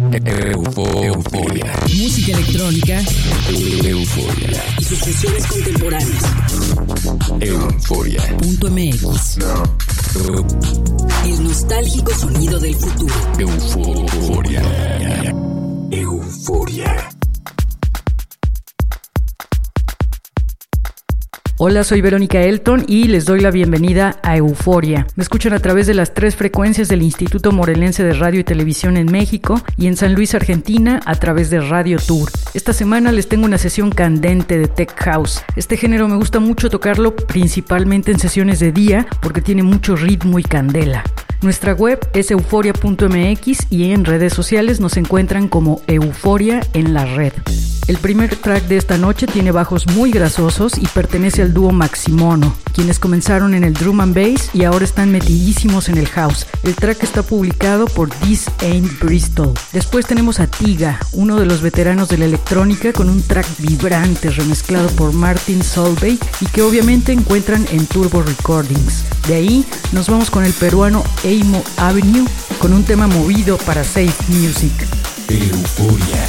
Euforia. Música electrónica. Euforia. Y sucesiones contemporáneas. Euforia. Punto MX. El nostálgico sonido del futuro. Euforia. Euforia. Hola, soy Verónica Elton y les doy la bienvenida a Euforia. Me escuchan a través de las tres frecuencias del Instituto Morelense de Radio y Televisión en México y en San Luis, Argentina, a través de Radio Tour. Esta semana les tengo una sesión candente de Tech House. Este género me gusta mucho tocarlo principalmente en sesiones de día porque tiene mucho ritmo y candela. Nuestra web es euforia.mx y en redes sociales nos encuentran como Euforia en la red. El primer track de esta noche tiene bajos muy grasosos y pertenece al dúo Maximono, quienes comenzaron en el drum and bass y ahora están metidísimos en el house. El track está publicado por This Ain't Bristol. Después tenemos a Tiga, uno de los veteranos de la electrónica con un track vibrante remezclado por Martin Solveig y que obviamente encuentran en Turbo Recordings. De ahí nos vamos con el peruano Amo Avenue con un tema movido para Safe Music. Euforia.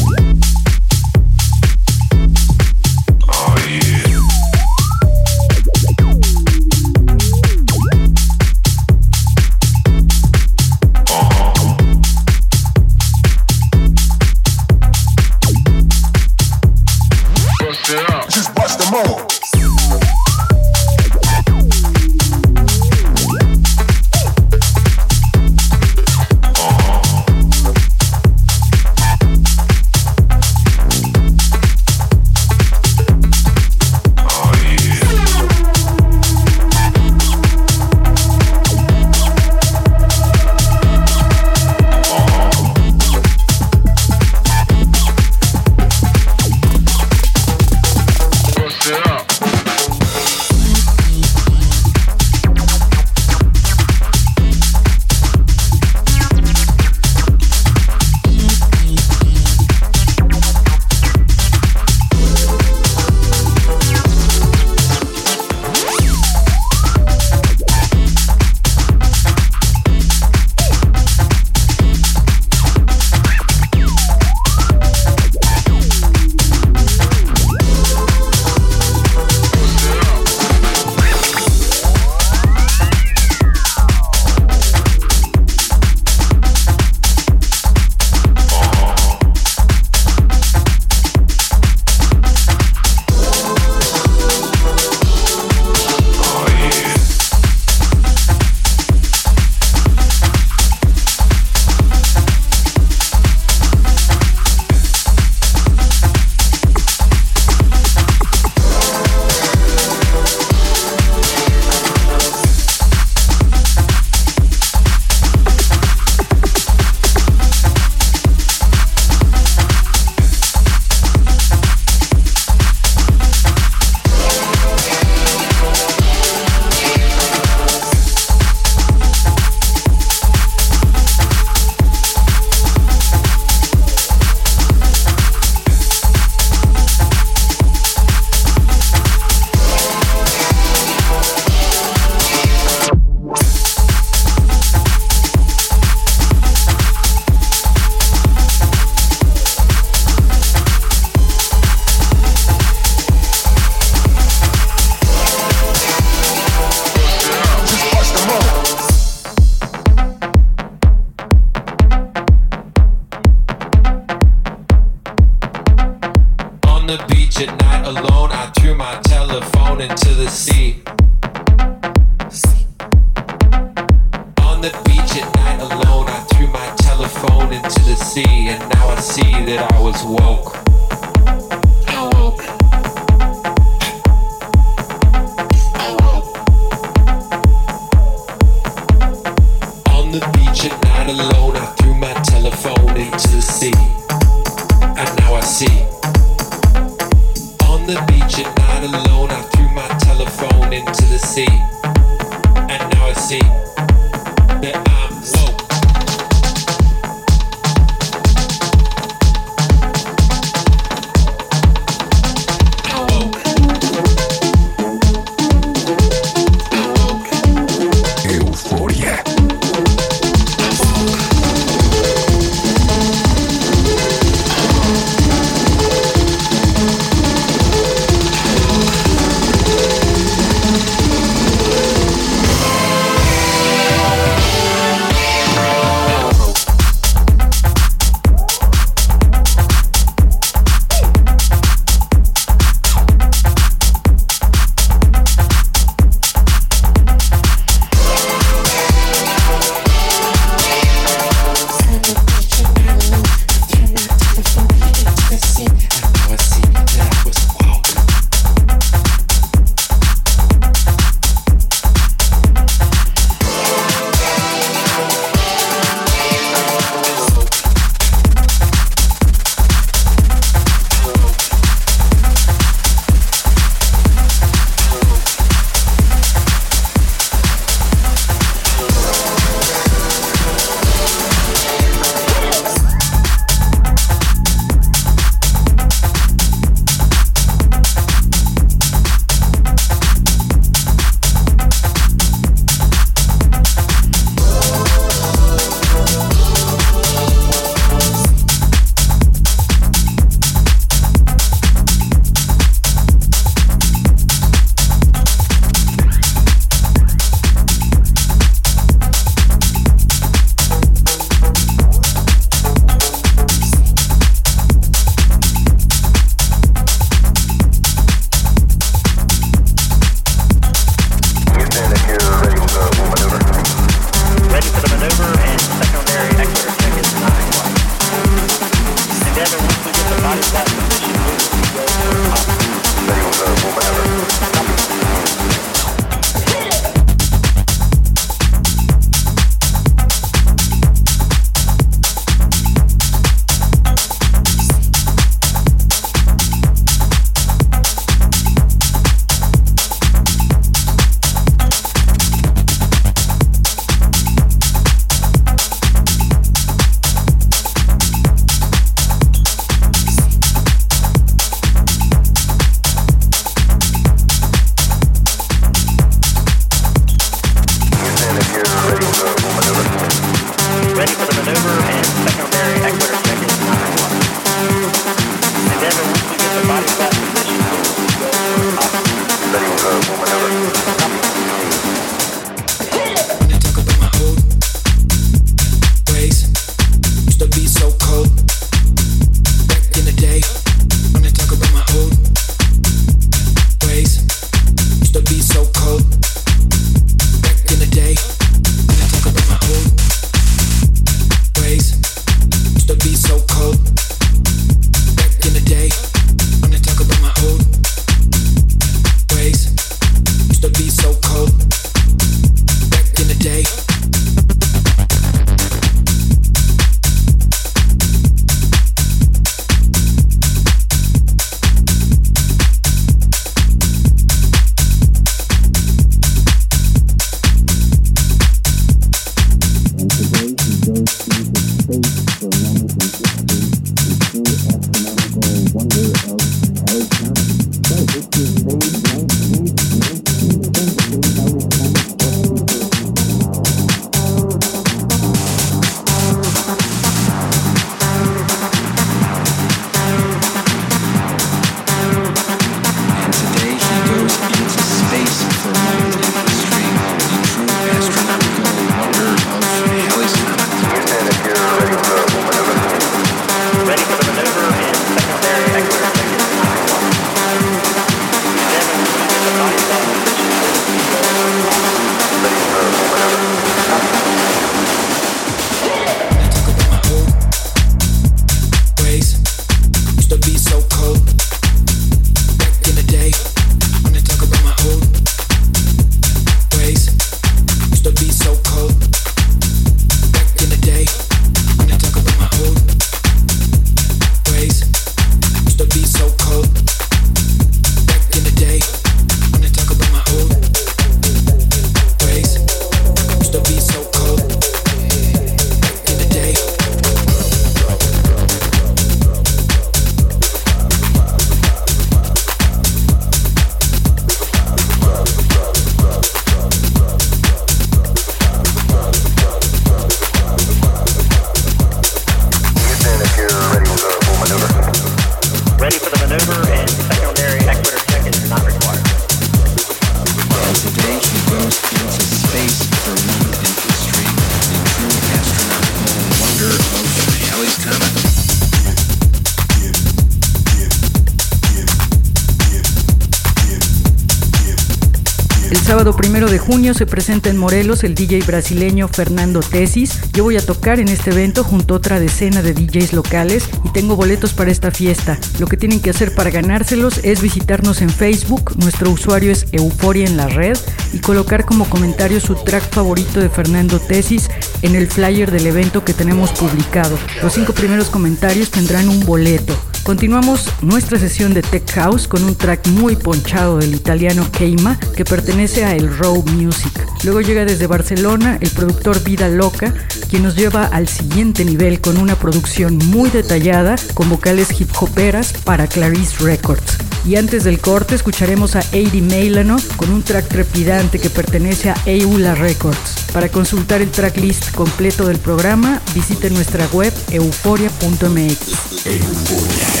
Sábado primero de junio se presenta en Morelos el DJ brasileño Fernando Tesis. Yo voy a tocar en este evento junto a otra decena de DJs locales y tengo boletos para esta fiesta. Lo que tienen que hacer para ganárselos es visitarnos en Facebook, nuestro usuario es Euforia en la red, y colocar como comentario su track favorito de Fernando Tesis en el flyer del evento que tenemos publicado. Los cinco primeros comentarios tendrán un boleto. Continuamos nuestra sesión de Tech House con un track muy ponchado del italiano Keima que pertenece a el Raw Music. Luego llega desde Barcelona el productor Vida Loca, quien nos lleva al siguiente nivel con una producción muy detallada con vocales hip hoperas para Clarice Records. Y antes del corte escucharemos a Eddie Meilano con un track trepidante que pertenece a Eula Records. Para consultar el tracklist completo del programa, visite nuestra web euforia.mx. Euforia.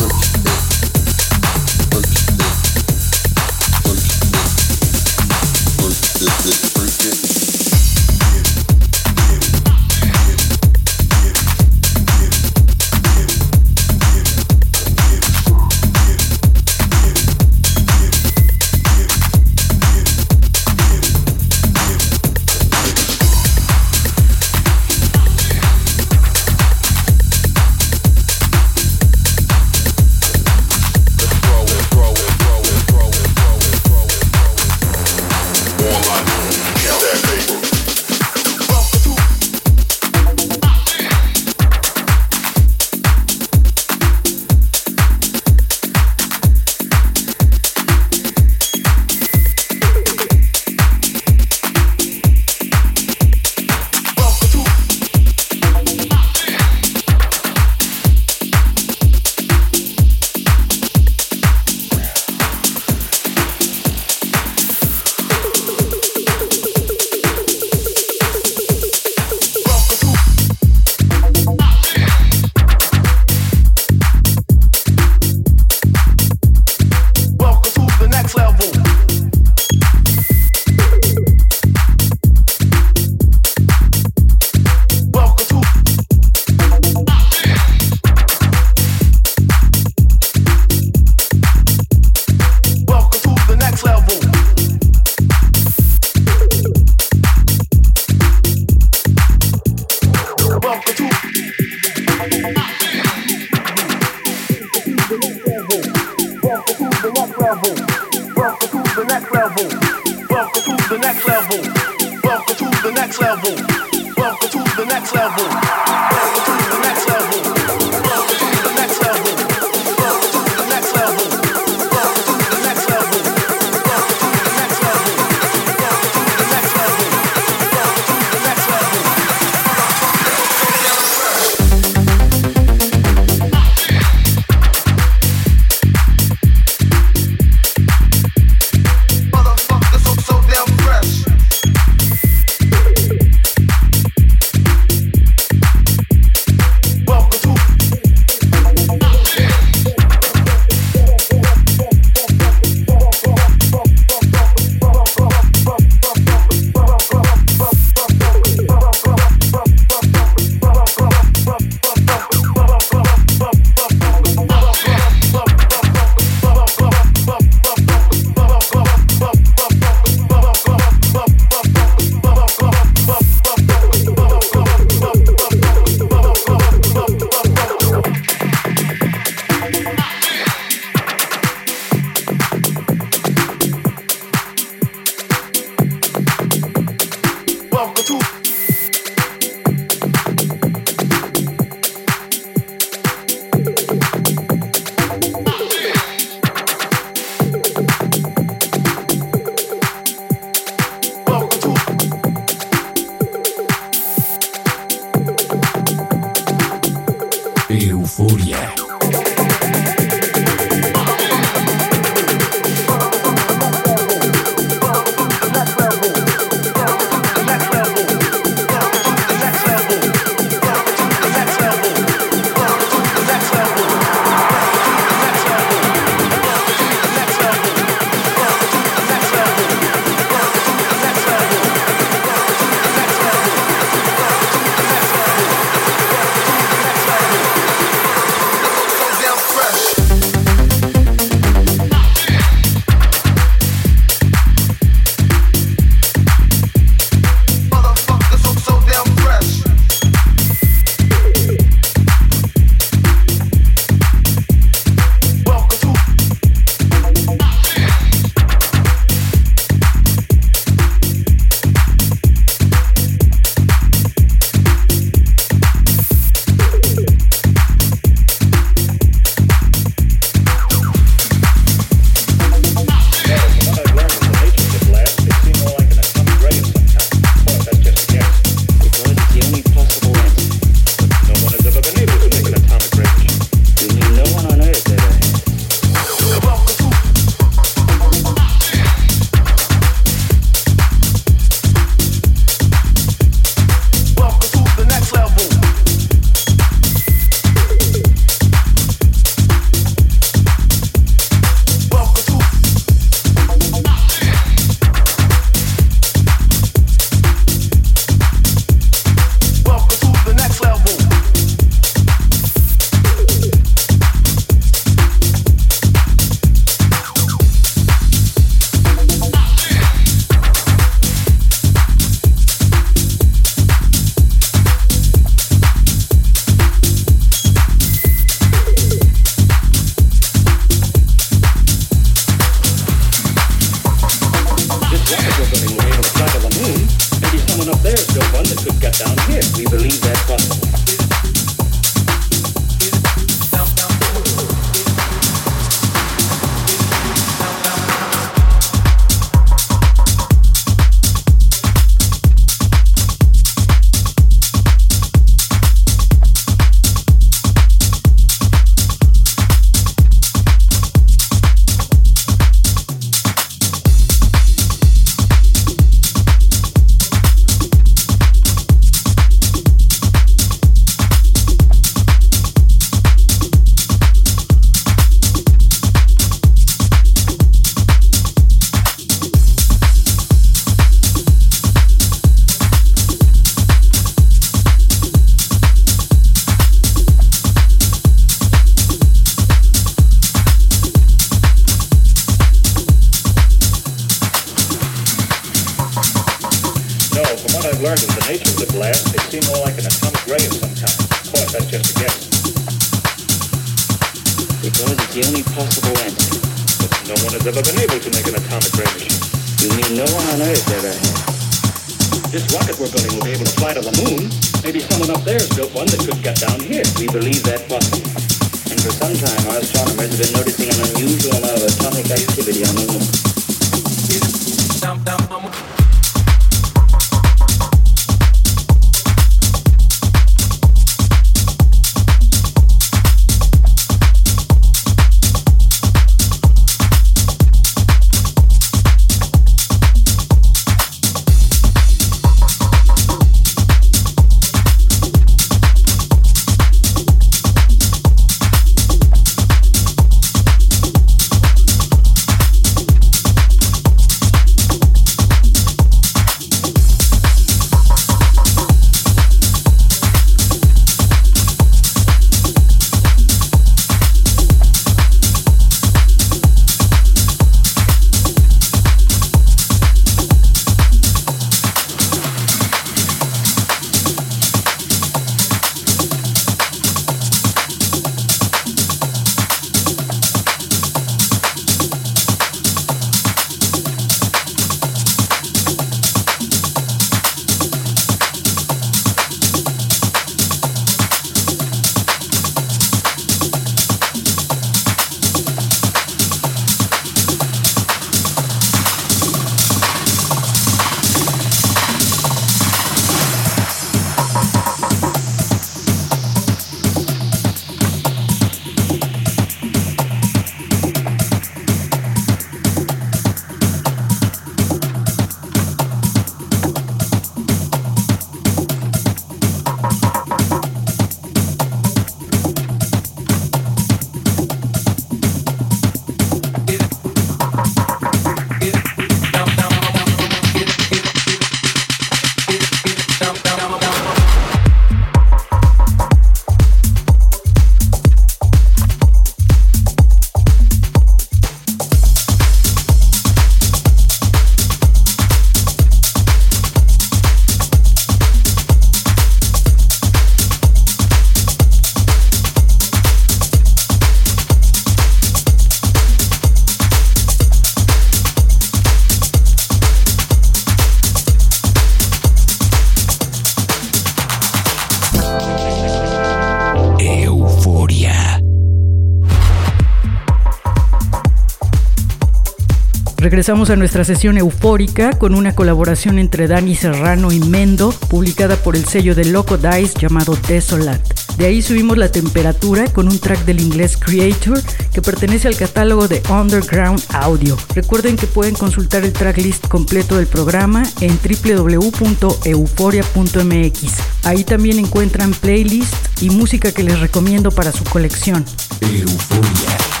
Regresamos a nuestra sesión eufórica con una colaboración entre Dani Serrano y Mendo, publicada por el sello de Loco Dice llamado Desolat. De ahí subimos la temperatura con un track del inglés Creator que pertenece al catálogo de Underground Audio. Recuerden que pueden consultar el tracklist completo del programa en www.euforia.mx. Ahí también encuentran playlists y música que les recomiendo para su colección. Euforia.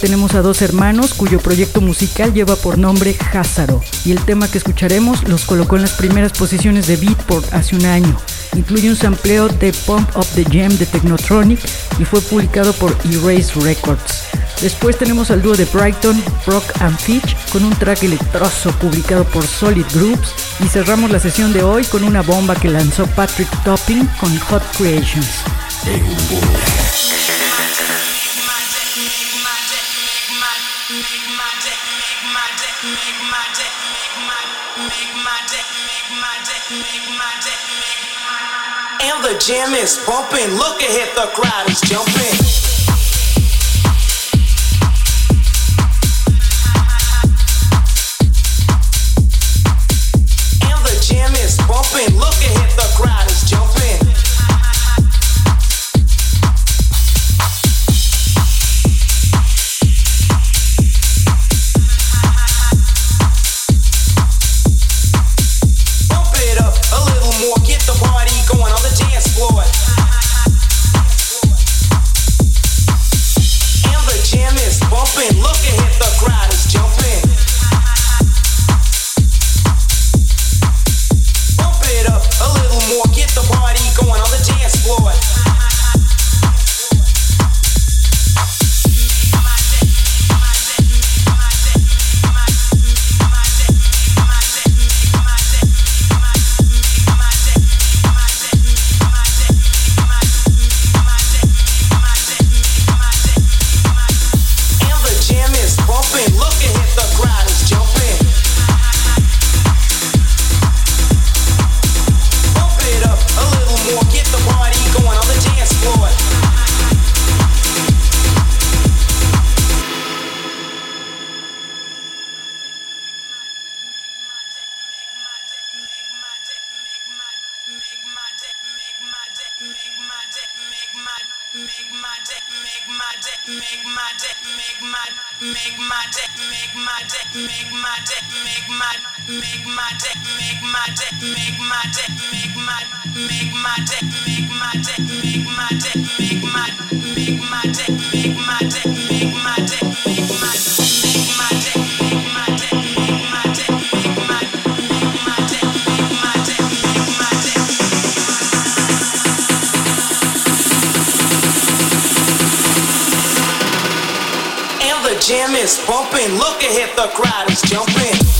Tenemos a dos hermanos cuyo proyecto musical lleva por nombre Házaro y el tema que escucharemos los colocó en las primeras posiciones de Beatport hace un año. Incluye un sampleo de Pump Up the Jam de Technotronic y fue publicado por Erase Records. Después tenemos al dúo de Brighton, Brock and Fitch, con un track electroso publicado por Solid Groups. Y cerramos la sesión de hoy con una bomba que lanzó Patrick Topping con Hot Creations. And the jam is bumping. Look ahead, the crowd is jumping. And the jam is bumping. Look ahead, the crowd is jumping. Jam is bumping. Look ahead, the crowd is jumping.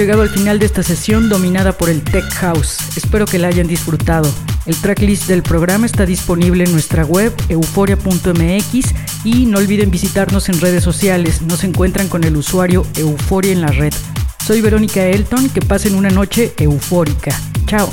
Llegado al final de esta sesión dominada por el Tech House. Espero que la hayan disfrutado. El tracklist del programa está disponible en nuestra web euforia.mx y no olviden visitarnos en redes sociales. Nos encuentran con el usuario Euforia en la red. Soy Verónica Elton, que pasen una noche eufórica. Chao.